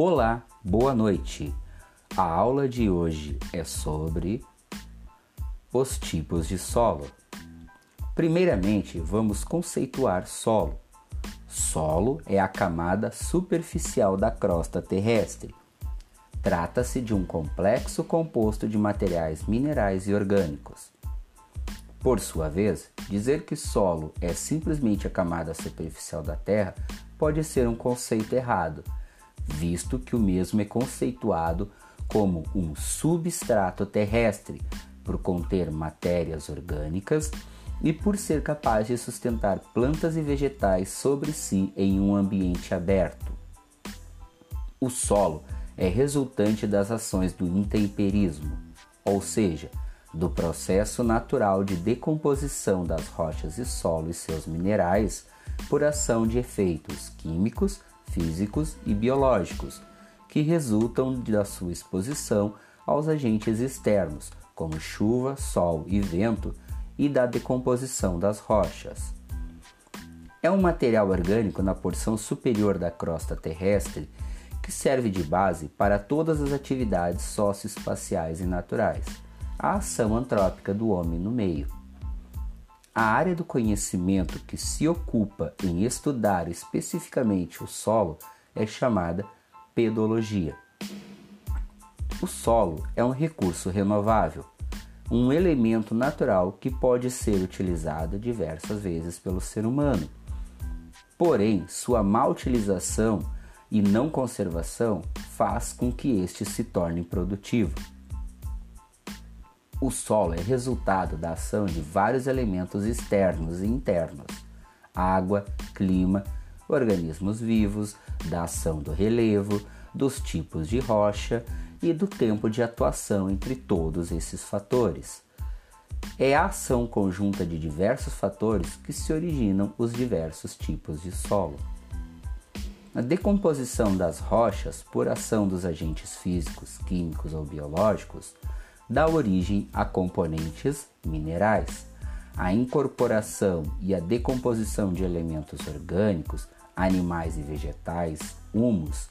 Olá, boa noite. A aula de hoje é sobre os tipos de solo. Primeiramente, vamos conceituar solo. Solo é a camada superficial da crosta terrestre. Trata-se de um complexo composto de materiais minerais e orgânicos. Por sua vez, dizer que solo é simplesmente a camada superficial da Terra pode ser um conceito errado visto que o mesmo é conceituado como um substrato terrestre, por conter matérias orgânicas e por ser capaz de sustentar plantas e vegetais sobre si em um ambiente aberto. O solo é resultante das ações do intemperismo, ou seja, do processo natural de decomposição das rochas e solo e seus minerais por ação de efeitos químicos físicos e biológicos, que resultam da sua exposição aos agentes externos, como chuva, sol e vento, e da decomposição das rochas. É um material orgânico na porção superior da crosta terrestre que serve de base para todas as atividades socioespaciais e naturais, a ação antrópica do homem no meio. A área do conhecimento que se ocupa em estudar especificamente o solo é chamada pedologia. O solo é um recurso renovável, um elemento natural que pode ser utilizado diversas vezes pelo ser humano. Porém, sua má utilização e não conservação faz com que este se torne produtivo. O solo é resultado da ação de vários elementos externos e internos: água, clima, organismos vivos, da ação do relevo, dos tipos de rocha e do tempo de atuação entre todos esses fatores. É a ação conjunta de diversos fatores que se originam os diversos tipos de solo. A decomposição das rochas por ação dos agentes físicos, químicos ou biológicos dá origem a componentes minerais. A incorporação e a decomposição de elementos orgânicos, animais e vegetais, humus,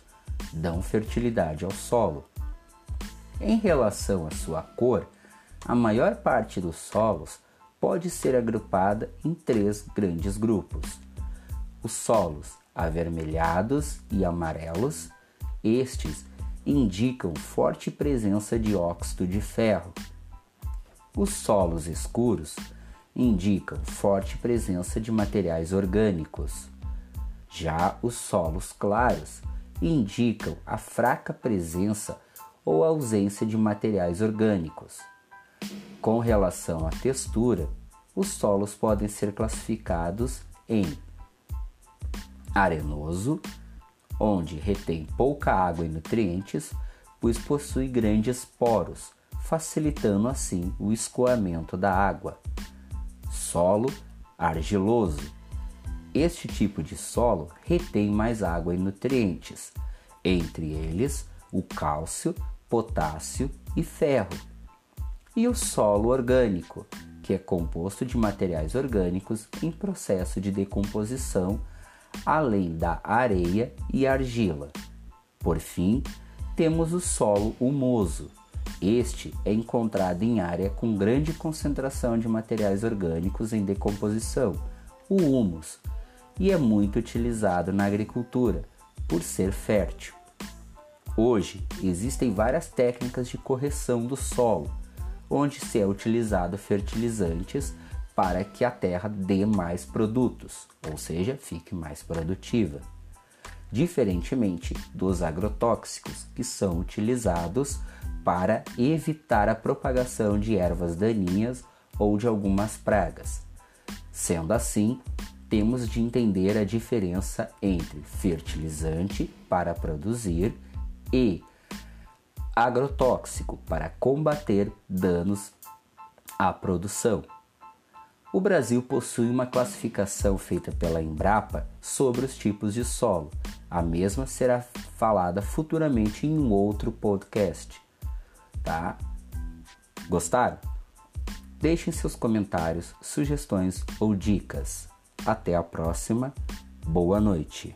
dão fertilidade ao solo. Em relação à sua cor, a maior parte dos solos pode ser agrupada em três grandes grupos: os solos avermelhados e amarelos, estes indicam forte presença de óxido de ferro. Os solos escuros indicam forte presença de materiais orgânicos. Já os solos claros indicam a fraca presença ou ausência de materiais orgânicos. Com relação à textura, os solos podem ser classificados em arenoso, onde retém pouca água e nutrientes, pois possui grandes poros, facilitando assim o escoamento da água. Solo argiloso. Este tipo de solo retém mais água e nutrientes, entre eles o cálcio, potássio e ferro. E o solo orgânico, que é composto de materiais orgânicos em processo de decomposição além da areia e argila. Por fim, temos o solo humoso. Este é encontrado em área com grande concentração de materiais orgânicos em decomposição, o humus, e é muito utilizado na agricultura por ser fértil. Hoje existem várias técnicas de correção do solo, onde se é utilizado fertilizantes para que a terra dê mais produtos, ou seja, fique mais produtiva. Diferentemente dos agrotóxicos, que são utilizados para evitar a propagação de ervas daninhas ou de algumas pragas. Sendo assim, temos de entender a diferença entre fertilizante para produzir e agrotóxico para combater danos à produção. O Brasil possui uma classificação feita pela Embrapa sobre os tipos de solo. A mesma será falada futuramente em um outro podcast. Tá? Gostaram? Deixem seus comentários, sugestões ou dicas. Até a próxima. Boa noite.